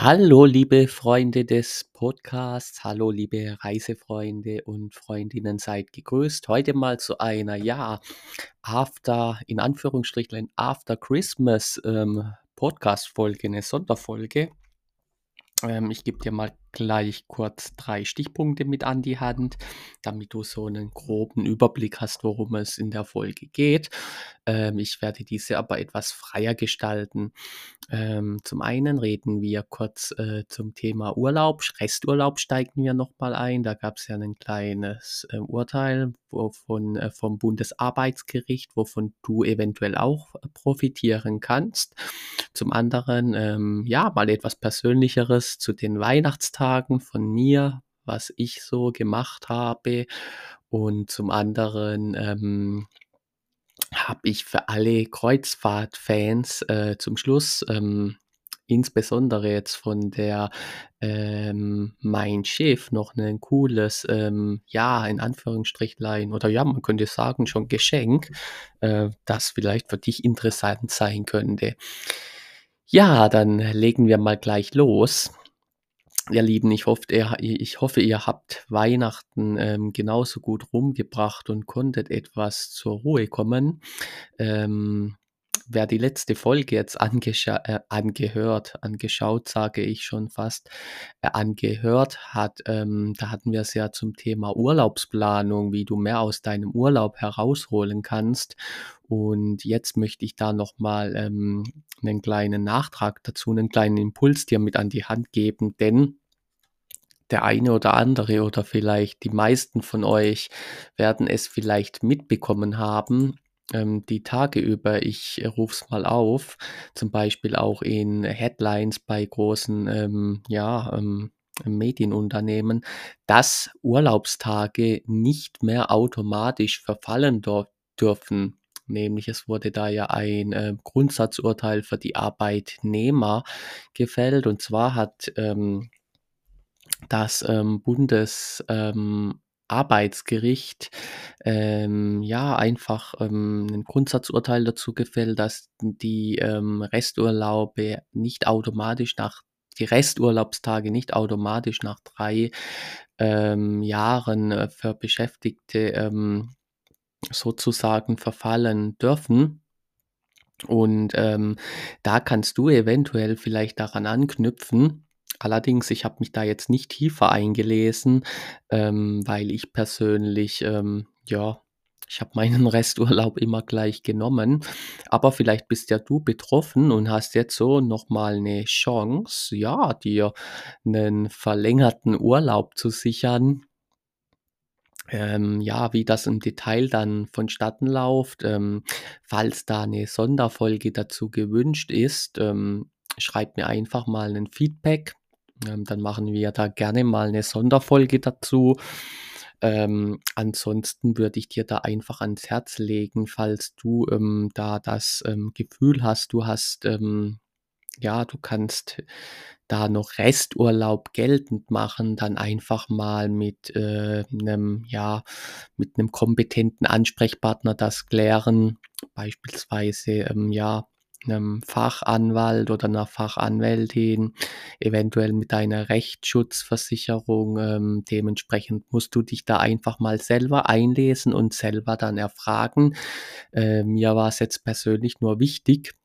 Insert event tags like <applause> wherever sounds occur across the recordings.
Hallo, liebe Freunde des Podcasts. Hallo, liebe Reisefreunde und Freundinnen, seid gegrüßt. Heute mal zu einer, ja, After, in Anführungsstrichen, After Christmas ähm, Podcast-Folge, eine Sonderfolge. Ähm, ich gebe dir mal gleich kurz drei Stichpunkte mit an die Hand, damit du so einen groben Überblick hast, worum es in der Folge geht. Ähm, ich werde diese aber etwas freier gestalten. Ähm, zum einen reden wir kurz äh, zum Thema Urlaub. Resturlaub steigen wir nochmal ein. Da gab es ja ein kleines äh, Urteil wovon, äh, vom Bundesarbeitsgericht, wovon du eventuell auch profitieren kannst. Zum anderen, ähm, ja, mal etwas Persönlicheres zu den Weihnachtstagen von mir, was ich so gemacht habe. Und zum anderen ähm, habe ich für alle Kreuzfahrt-Fans äh, zum Schluss, ähm, insbesondere jetzt von der ähm, Mein Schiff, noch ein cooles, ähm, ja, in Anführungsstrichlein, oder ja, man könnte sagen, schon Geschenk, äh, das vielleicht für dich interessant sein könnte. Ja, dann legen wir mal gleich los. Ihr Lieben, ich hoffe, ihr, ich hoffe, ihr habt Weihnachten ähm, genauso gut rumgebracht und konntet etwas zur Ruhe kommen. Ähm, wer die letzte Folge jetzt äh, angehört, angeschaut, sage ich schon fast, äh, angehört hat, ähm, da hatten wir es ja zum Thema Urlaubsplanung, wie du mehr aus deinem Urlaub herausholen kannst. Und jetzt möchte ich da nochmal ähm, einen kleinen Nachtrag dazu, einen kleinen Impuls dir mit an die Hand geben, denn der eine oder andere oder vielleicht die meisten von euch werden es vielleicht mitbekommen haben, ähm, die Tage über. Ich rufe es mal auf, zum Beispiel auch in Headlines bei großen, ähm, ja, ähm, Medienunternehmen, dass Urlaubstage nicht mehr automatisch verfallen dürfen. Nämlich es wurde da ja ein äh, Grundsatzurteil für die Arbeitnehmer gefällt. Und zwar hat ähm, das ähm, Bundes ähm, Arbeitsgericht, ähm, ja, einfach, ähm, 'nen Grundsatzurteil dazu gefällt, dass die, ähm, Resturlaube nicht automatisch nach die Resturlaubstage nicht automatisch nach drei ähm, Jahren, äh, für Beschäftigte, ähm, sozusagen verfallen dürfen. Und, ähm, da kannst du eventuell vielleicht daran anknüpfen Allerdings, ich habe mich da jetzt nicht tiefer eingelesen, ähm, weil ich persönlich, ähm, ja, ich habe meinen <laughs> Resturlaub immer gleich genommen. Aber vielleicht bist ja du betroffen und hast jetzt so nochmal eine Chance, ja, dir einen verlängerten Urlaub zu sichern. Ähm, ja, wie das im Detail dann vonstatten läuft, ähm, falls da eine Sonderfolge dazu gewünscht ist, ähm, schreib mir einfach mal ein Feedback. Ähm, dann machen wir da gerne mal eine Sonderfolge dazu. Ähm, ansonsten würde ich dir da einfach ans Herz legen, falls du ähm, da das ähm, Gefühl hast, du hast, ähm, ja, du kannst da noch Resturlaub geltend machen, dann einfach mal mit äh, 'nem ja, mit einem kompetenten Ansprechpartner das klären. Beispielsweise, ähm, ja, einem Fachanwalt oder einer Fachanwältin, eventuell mit deiner Rechtsschutzversicherung. Ähm, dementsprechend musst du dich da einfach mal selber einlesen und selber dann erfragen. Äh, mir war es jetzt persönlich nur wichtig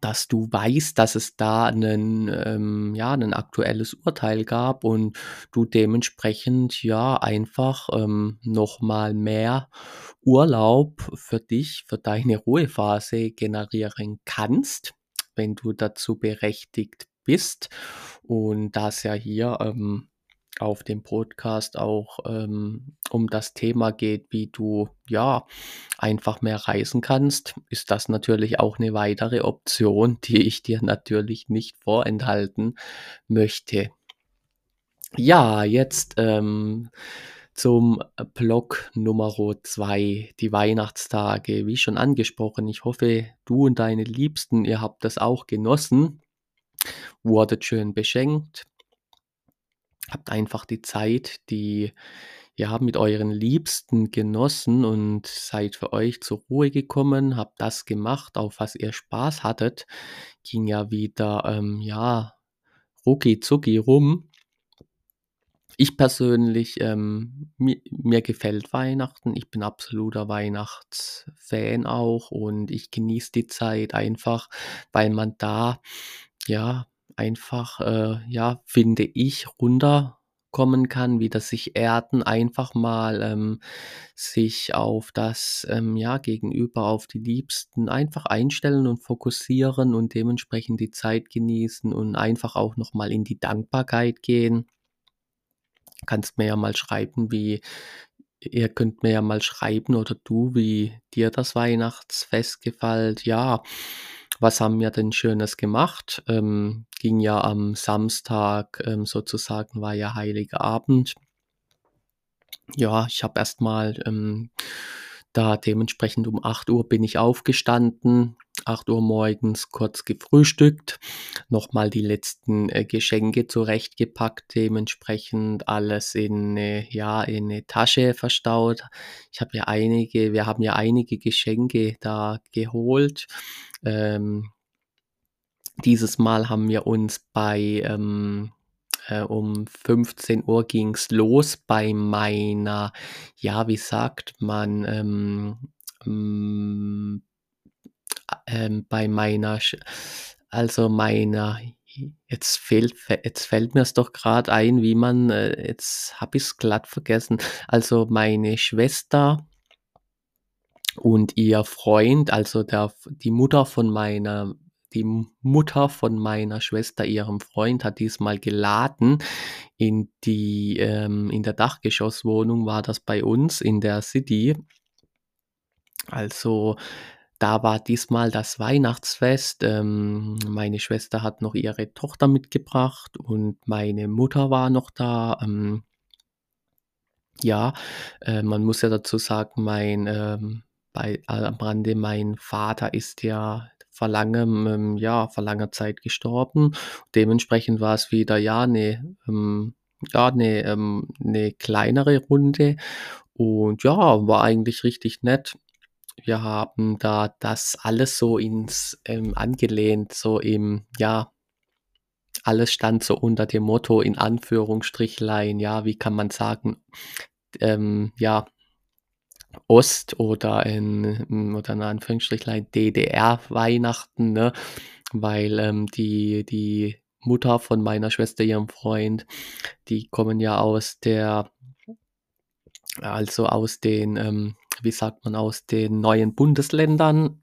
dass du weißt, dass es da 'nen ähm, ja, 'nen aktuelles Urteil gab und du dementsprechend, ja, einfach, ähm, noch mal mehr Urlaub für dich, für deine Ruhephase generieren kannst, wenn du dazu berechtigt bist. Und da es ja hier, ähm auf dem Podcast auch ähm, um das Thema geht, wie du ja einfach mehr reisen kannst, ist das natürlich auch eine weitere Option, die ich dir natürlich nicht vorenthalten möchte. Ja, jetzt ähm, zum Block Nummer 2, die Weihnachtstage. Wie schon angesprochen, ich hoffe, du und deine Liebsten, ihr habt das auch genossen, wurdet schön beschenkt, Habt einfach die Zeit, die ja, mit euren Liebsten genossen und seid für euch zur Ruhe gekommen, habt das gemacht, auf was ihr Spaß hattet. Ging ja wieder, ähm, ja, rucki zucki rum. Ich persönlich, ähm, mi mir gefällt Weihnachten. Ich bin absoluter Weihnachtsfan auch und ich genieße die Zeit einfach, weil man da, ja, einfach, äh, ja, finde ich, runterkommen kann, wieder sich erden, einfach mal, ähm, sich auf das, ähm, ja, Gegenüber, auf die Liebsten einfach einstellen und fokussieren und dementsprechend die Zeit genießen und einfach auch noch mal in die Dankbarkeit gehen. Kannst mir ja mal schreiben, wie ihr könnt mir ja mal schreiben oder du, wie dir das Weihnachtsfest gefällt. Ja, was haben wir denn Schönes gemacht? Ähm, ging ja am Samstag, ähm, sozusagen war ja Heiliger Abend. Ja, ich habe erst mal, ähm, da dementsprechend um 8:00 bin ich aufgestanden, 8:00 morgens kurz gefrühstückt, noch mal die letzten, äh, Geschenke zurechtgepackt, dementsprechend alles in 'ne ja, in 'ne Tasche verstaut. Ich habe ja einige wir haben ja einige Geschenke da geholt. Ähm dieses Mal haben wir uns bei, ähm äh, um 15:00 ging's los bei meiner ja, wie sagt man, ähm, hm, a ähm, bei meiner also meiner jetzt fehlt jetzt fällt mir's doch grad ein, wie man äh, jetzt habe ich's glatt vergessen. Also meine Schwester und ihr Freund, also der die Mutter von meiner die Mutter von meiner Schwester, ihrem Freund, hat diesmal geladen in die ähm, in der Dachgeschosswohnung war das bei uns in der City. Also, da war diesmal das Weihnachtsfest. Ähm, meine Schwester hat noch ihre Tochter mitgebracht und meine Mutter war noch da. Ähm ja, äh, man muss ja dazu sagen, mein, ähm bei am mein Vater ist ja vor langem ähm, ja, vor langer Zeit gestorben. Dementsprechend war's wieder, ja, 'ne ähm, ja, 'ne ähm, 'ne kleinere Runde und ja, war eigentlich richtig nett. Wir haben da das alles so ins ähm, angelehnt, so im ja alles stand so unter dem Motto in Anführungsstrichlein, ja, wie kann man sagen, ähm, ja Ost oder in oder in Anführungsstrichlein DDR-Weihnachten, ne? Weil, ähm, die die Mutter von meiner Schwester, ihrem Freund, die kommen ja aus der also aus den, ähm, wie sagt man, aus den neuen Bundesländern.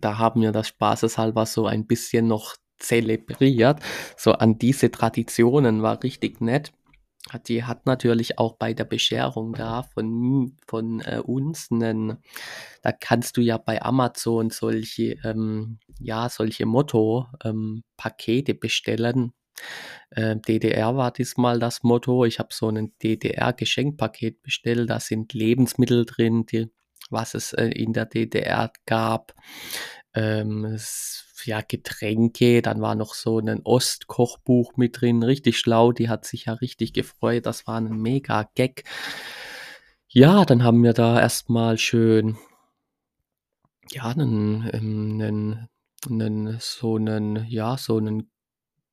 Da haben wir das spaßeshalber so ein bisschen noch zelebriert. So an diese Traditionen, war richtig nett. Die hat natürlich auch bei der Bescherung da von von, äh, uns 'nen da kannst du ja bei Amazon solche, ähm ja, solche Motto ähm, bestellen. Äh, DDR war diesmal das Motto. Ich habe so 'nen DDR-Geschenkpaket bestellt. Da sind Lebensmittel drin, die was es, äh, in der DDR gab. Ähm, ja, Getränke, dann war noch so 'nen Ostkochbuch mit drin, richtig schlau. Die hat sich ja richtig gefreut. Das war 'n mega Gag. Ja, dann haben wir da erst mal schön ja, 'nen ähm, 'nen 'nen so 'nen ja, so 'nen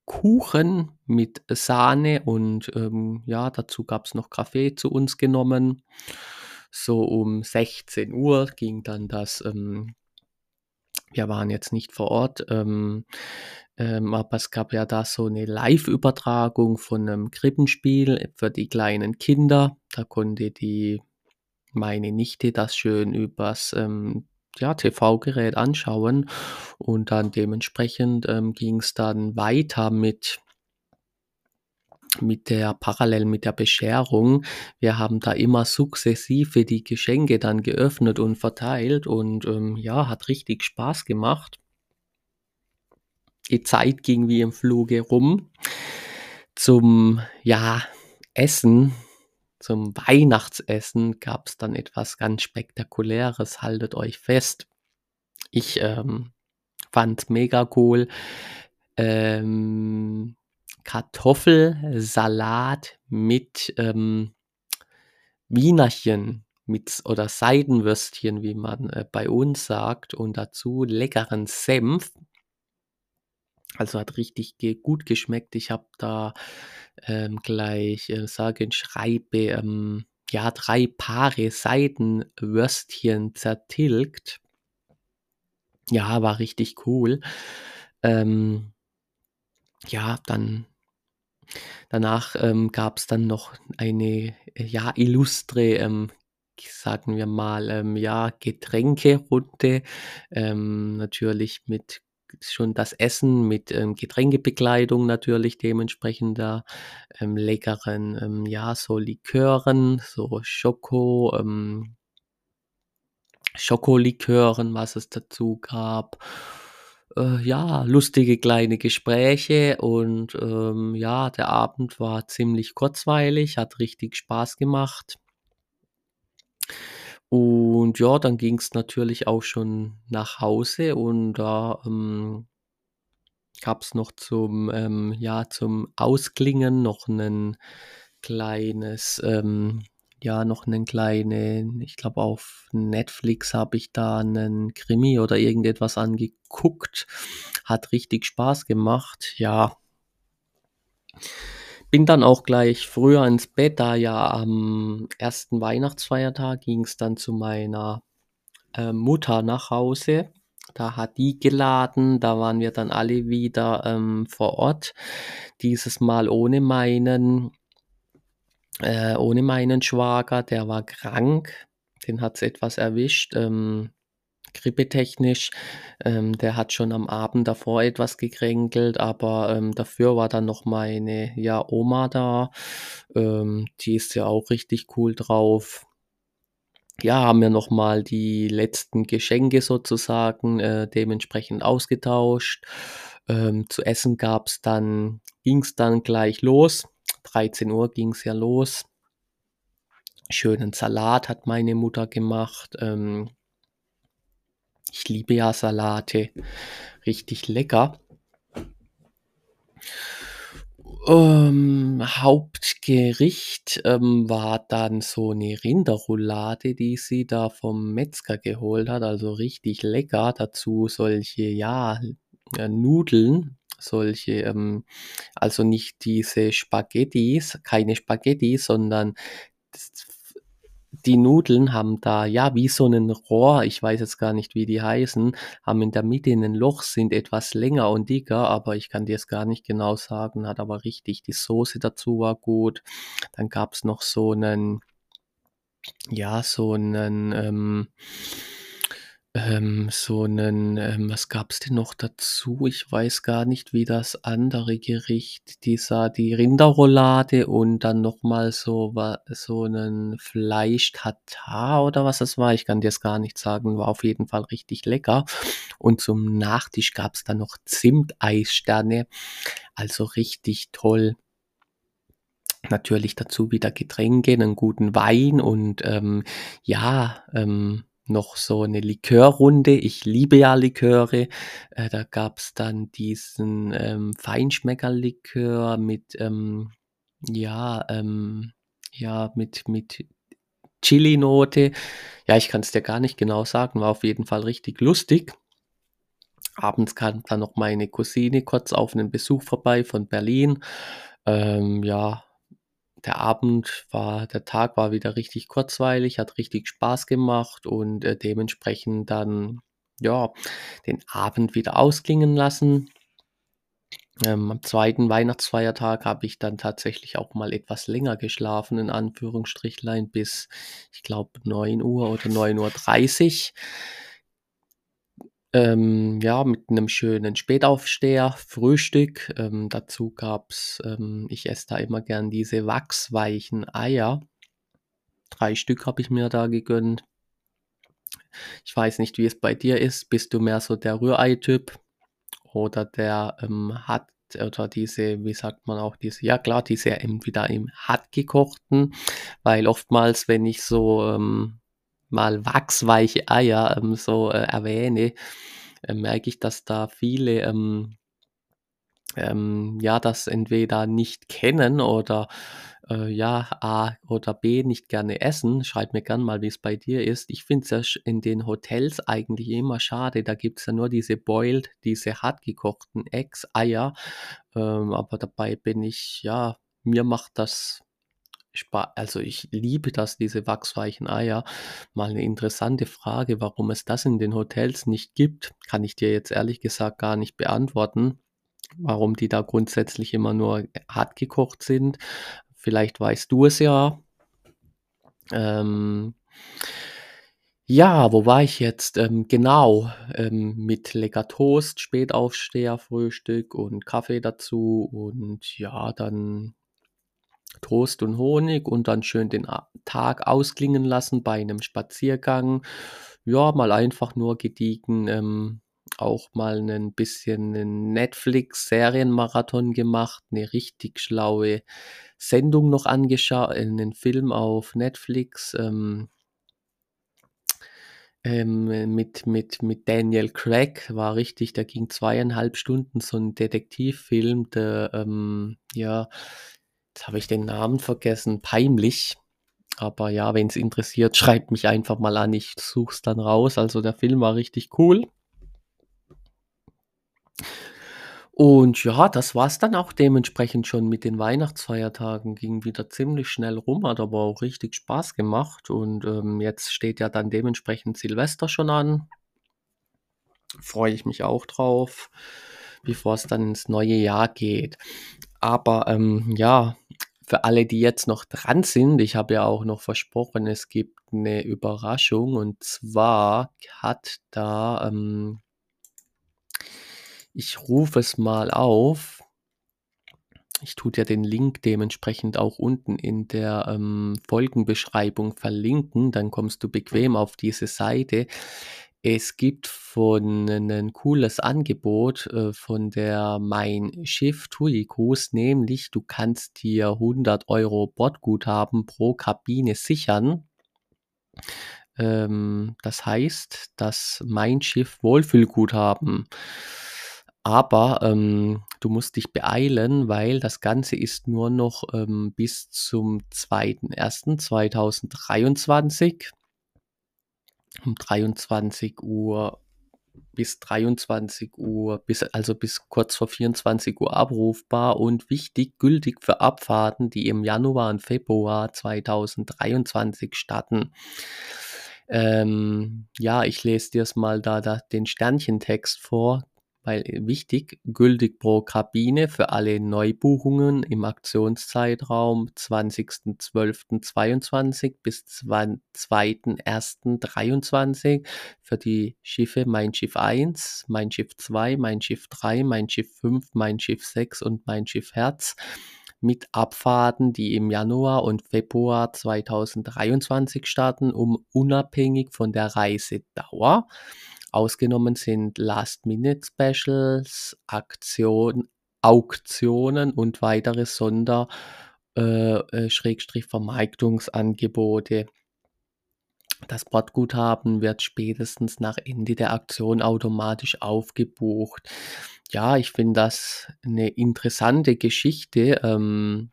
Kuchen mit Sahne und, ähm, ja, dazu gab's noch Kaffee zu uns genommen. So um 16:00 ging dann das, ähm wir waren jetzt nicht vor Ort, ähm, ähm, aber es gab ja da so 'ne Live-Übertragung von 'nem Krippenspiel für die kleinen Kinder. Da konnte die meine Nichte das schön übers, ähm, ja, TV-Gerät anschauen und dann dementsprechend, ähm, ging's dann weiter mit mit der parallel mit der Bescherung. Wir haben da immer sukzessive die Geschenke dann geöffnet und verteilt und, ähm, ja, hat richtig Spaß gemacht. Die Zeit ging wie im Fluge rum. Zum, ja, Essen zum Weihnachtsessen gab's dann etwas ganz Spektakuläres, haltet euch fest. Ich, ähm, fand's mega cool. Ähm, Kartoffelsalat mit, ähm, Wienerchen mit oder Seidenwürstchen, wie man, äh, bei uns sagt und dazu leckeren Senf. Also, hat richtig ge gut geschmeckt. Ich habe da, ähm, gleich, äh, sage und schreibe, ähm, ja, 3 Paare Seidenwürstchen zertilgt. Ja, war richtig cool. Ähm ja, dann danach, ähm, gab's dann noch eine, äh, ja, illustre, ähm, sagen wir mal, ähm, ja, Getränkerunde, ähm, natürlich mit schon das Essen mit, ähm, Getränkebegleitung natürlich dementsprechend ähm, leckeren, ähm, ja, so Likören, so Schoko ähm Schokolikören, was es dazu gab. Äh, ja, lustige kleine Gespräche und, ähm, ja, der Abend war ziemlich kurzweilig, hat richtig Spaß gemacht. Und ja, dann ging's natürlich auch schon nach Hause und da, ähm gab's noch zum, ähm ja, zum Ausklingen noch 'nen kleines, ähm ja, noch 'nen kleinen ich glaube, auf Netflix habe ich da 'nen Krimi oder irgendetwas angeguckt. Hat richtig Spaß gemacht, ja. Bin dann auch gleich früher ins Bett, da ja am 1. Weihnachtsfeiertag ging's dann zu meiner, ähm, Mutter nach Hause. Da hat die geladen, da waren wir dann alle wieder, ähm, vor Ort. Dieses Mal ohne meinen äh, ohne meinen Schwager, der war krank. Den hat's etwas erwischt, ähm, grippetechnisch. Ähm, der hat schon am Abend davor etwas gekränkelt, aber, ähm, dafür war dann noch meine, ja, Oma da. Ähm, die ist ja auch richtig cool drauf. Ja, haben wir noch mal die letzten Geschenke sozusagen, äh, dementsprechend ausgetauscht. Ähm, zu essen gab's dann ging's dann gleich los. 13:00 ging's ja los. Schönen Salat hat meine Mutter gemacht. Ähm ich liebe ja Salate, richtig lecker. Ähm, Hauptgericht, ähm, war dann so 'ne Rinderroulade, die sie da vom Metzger geholt hat, also richtig lecker. Dazu solche, ja, äh, Nudeln, solche, ähm also nicht diese Spaghettis, keine Spaghetti, sondern das die Nudeln haben da, ja, wie so 'nen Rohr ich weiß jetzt gar nicht, wie die heißen, haben in der Mitte 'nen Loch, sind etwas länger und dicker, aber ich kann dir's gar nicht genau sagen, hat aber richtig die Soße dazu war gut. Dann gab's noch so 'nen ja, so 'nen, ähm ähm, so 'nen, ähm was gab's denn noch dazu? Ich weiß gar nicht, wie das andere Gericht dieser die Rinderroulade und dann noch mal so so 'nen Fleisch-Tatar oder was das war. Ich kann dir's gar nicht sagen, war auf jeden Fall richtig lecker. Und zum Nachtisch gab's dann noch Zimteissterne, also richtig toll. Natürlich dazu wieder Getränke, 'nen guten Wein und, ähm, ja, ähm, noch so 'ne Likörrunde. Ich liebe ja Liköre. Äh, da gab's dann diesen, ähm, Feinschmeckerlikör mit, ähm, ja, ähm ja, mit mit Chilinote. Ja, ich kann's dir gar nicht genau sagen, war auf jeden Fall richtig lustig. Abends kam dann noch meine Cousine kurz auf 'nen Besuch vorbei von Berlin. Ähm, ja, der Abend war der Tag war wieder richtig kurzweilig, hat richtig Spaß gemacht und, äh, dementsprechend dann, ja, den Abend wieder ausklingen lassen. Ähm, am 2. Weihnachtsfeiertag habe ich dann tatsächlich auch mal etwas länger geschlafen in Anführungsstrichlein bis, ich glaube, 9:00 oder 9:30. Ähm, ja, mit 'nem schönen Spätaufsteher, Frühstück. Ähm, dazu gab's ähm, ich esse da immer gern diese wachsweichen Eier. 3 Stück habe ich mir da gegönnt. Ich weiß nicht, wie es bei dir ist. Bist du mehr so der Rührei-Typ oder der, ähm, hart oder diese, wie sagt man auch, diese ja klar, diese entweder im hartgekochten, weil oftmals, wenn ich so, ähm, mal wachsweiche Eier, ähm, so, äh, erwähne, äh, merke ich, dass da viele, ähm ähm, ja, das entweder nicht kennen oder, äh, ja, A oder B nicht gerne essen. Schreib mir gern mal, wie es bei dir ist. Ich finde es ja in den Hotels eigentlich immer schade. Da gibt's ja nur diese boiled, diese hartgekochten Eggs, Eier, ähm, aber dabei bin ich ja, mir macht das also, ich liebe das, diese wachsweichen Eier. Mal 'ne interessante Frage, warum es das in den Hotels nicht gibt, kann ich dir jetzt ehrlich gesagt gar nicht beantworten, warum die da grundsätzlich immer nur, hart gekocht sind. Vielleicht weißt du es ja. Ähm ja, wo war ich jetzt? Ähm, genau, ähm, mit lecker Toast, Spätaufsteher, Frühstück und Kaffee dazu und ja, dann Toast und Honig und dann schön den Tag ausklingen lassen bei 'nem Spaziergang. Ja, mal einfach nur gediegen, ähm, auch mal 'nen bisschen 'nen Netflix-Serienmarathon gemacht, 'ne richtig schlaue Sendung noch angeschau äh, 'nen Film auf Netflix, ähm ähm, mit mit mit Daniel Craig, war richtig der ging 2,5 Stunden, so 'n Detektivfilm, der, ähm, ja habe ich den Namen vergessen, peinlich. Aber ja, wenn's interessiert, <laughs> schreibt mich einfach mal an, ich suche es dann raus. Also, der Film war richtig cool. Und ja, das war's dann auch dementsprechend schon mit den Weihnachtsfeiertagen. Ging wieder ziemlich schnell rum, hat aber auch richtig Spaß gemacht und, ähm, jetzt steht ja dann dementsprechend Silvester schon an. Freue ich mich auch drauf, bevor's dann ins neue Jahr geht. Aber, ähm, ja, für alle, die jetzt noch dran sind, ich habe ja auch noch versprochen, es gibt 'ne Überraschung und zwar hat da, ähm ich rufe es mal auf. Ich tue dir den Link dementsprechend auch unten in der, ähm, Folgenbeschreibung verlinken, dann kommst du bequem auf diese Seite. Es gibt von 'nen cooles Angebot, äh, von der Mein Schiff Cruise, nämlich du kannst dir 100 € Bordguthaben pro Kabine sichern. Ähm, das heißt, das Mein Schiff Wohlfühlguthaben. Aber, ähm, du musst dich beeilen, weil das Ganze ist nur noch, ähm, bis zum 2.1.2023 um 23:00 bis 23:00 bis also, bis kurz vor 24:00 abrufbar und wichtig, gültig für Abfahrten, die im Januar und Februar 2023 starten. Ähm, ja, ich lese dir's mal da da den Sternchentext vor, weil, äh, wichtig, gültig pro Kabine für alle Neubuchungen im Aktionszeitraum 20.12.22 bis zwan 2.1.23 für die Schiffe Mein Schiff 1, Mein Schiff 2, Mein Schiff 3, Mein Schiff 5, Mein Schiff 6 und Mein Schiff Herz mit Abfahrten, die im Januar und Februar 2023 starten, um unabhängig von der Reisedauer ausgenommen sind Last-Minute-Specials, Aktion Auktionen und weitere Sonder äh, äh, Schrägstrich Vermarktungsangebote. Das Bordguthaben wird spätestens nach Ende der Aktion automatisch aufgebucht. Ja, ich finde das 'ne interessante Geschichte, ähm,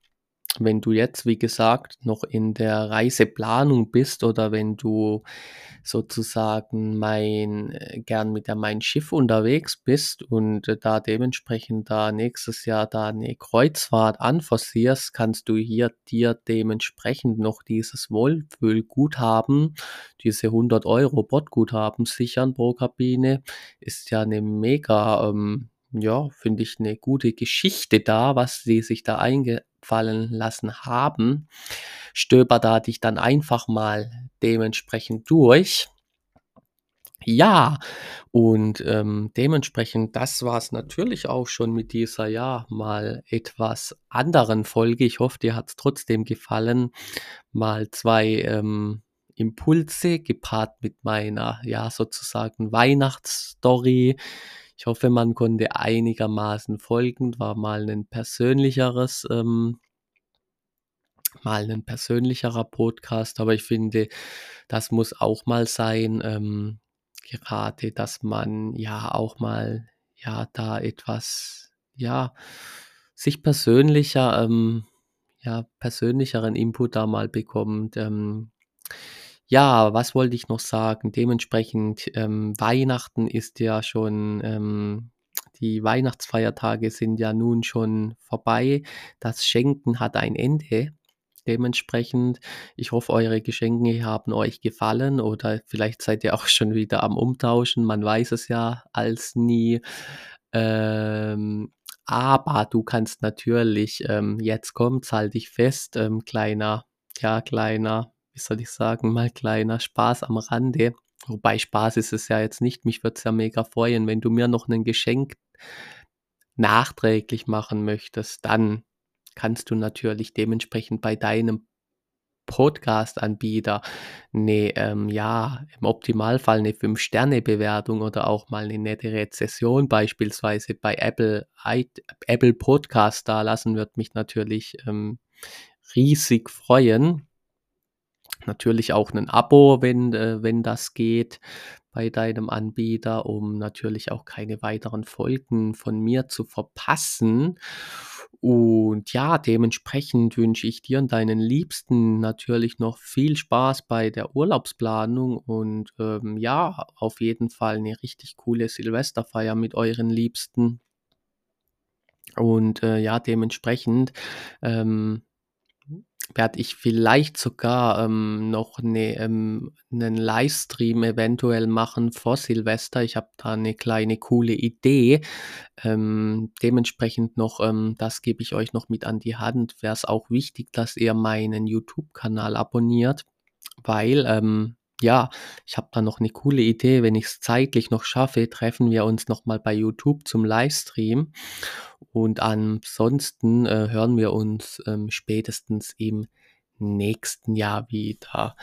wenn du jetzt, wie gesagt, noch in der Reiseplanung bist oder wenn du sozusagen mein äh, gern mit der Mein Schiff unterwegs bist und, äh, da dementsprechend da nächstes Jahr da 'ne Kreuzfahrt anforcierst, kannst du hier dir dementsprechend noch dieses Wohlfühlguthaben, diese 100 € Bordguthaben sichern pro Kabine. Ist ja 'ne mega, ähm ja, finde ich 'ne gute Geschichte da, was sie sich da eingefallen lassen haben. Stöbere da dich dann einfach mal dementsprechend durch. Ja, und, ähm, dementsprechend, das war's natürlich auch schon mit dieser, ja, mal etwas anderen Folge. Ich hoffe, dir hat's trotzdem gefallen. Mal 2, ähm, Impulse gepaart mit meiner, ja, sozusagen Weihnachtsstory. Ich hoffe, man konnte einigermaßen folgen. War mal 'nen persönlicheres, ähm mal 'nen persönlicherer Podcast, aber ich finde, das muss auch mal sein, ähm, gerade, dass man ja auch mal, ja, da etwas ja, sich persönlicher ähm, ja, persönlicheren Input da mal bekommt. Ähm, ja, was wollte ich noch sagen? Dementsprechend, ähm, Weihnachten ist ja schon ähm, die Weihnachtsfeiertage sind ja nun schon vorbei. Das Schenken hat ein Ende. Dementsprechend, ich hoffe, eure Geschenke haben euch gefallen oder vielleicht seid ihr auch <laughs> schon wieder am Umtauschen. Man weiß es ja als nie. Ähm, aber du kannst natürlich, ähm, jetzt kommt's, halt dich fest, ähm, kleiner, ja, kleiner, wie soll ich sagen, mal kleiner Spaß am Rande. Wobei Spaß ist es ja jetzt nicht. Mich würde es ja mega freuen, wenn du mir noch ein Geschenk nachträglich machen möchtest, dann kannst du natürlich dementsprechend bei deinem Podcast-Anbieter 'ne, ähm, ja, im Optimalfall eine 5-Sterne-Bewertung oder auch mal eine nette Rezession beispielsweise bei Apple Apple Podcast dalassen, würde mich natürlich, ähm, riesig freuen. Natürlich auch ein Abo, wenn äh, wenn das geht bei deinem Anbieter, um natürlich auch keine weiteren Folgen von mir zu verpassen. Und ja, dementsprechend wünsche ich dir und deinen Liebsten natürlich noch viel Spaß bei der Urlaubsplanung und, ähm, ja, auf jeden Fall eine richtig coole Silvesterfeier mit euren Liebsten. Und, äh, ja, dementsprechend, ähm werde ich vielleicht sogar, ähm, noch 'ne ähm, 'nen Livestream eventuell machen vor Silvester. Ich habe da 'ne kleine coole Idee. Ähm, dementsprechend noch ähm, das gebe ich euch noch mit an die Hand, wäre es auch wichtig, dass ihr meinen YouTube-Kanal abonniert, weil, ähm, ja, ich habe da noch 'ne coole Idee. Wenn ich's zeitlich noch schaffe, treffen wir uns noch mal bei YouTube zum Livestream. Und ansonsten, äh, hören wir uns, ähm, spätestens im nächsten Jahr wieder.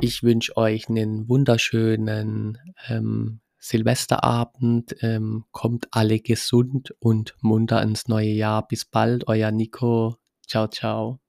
Ich wünsche euch einen wunderschönen, ähm, Silvesterabend. Ähm, kommt alle gesund und munter ins neue Jahr. Bis bald, euer Nico. Ciao, ciao.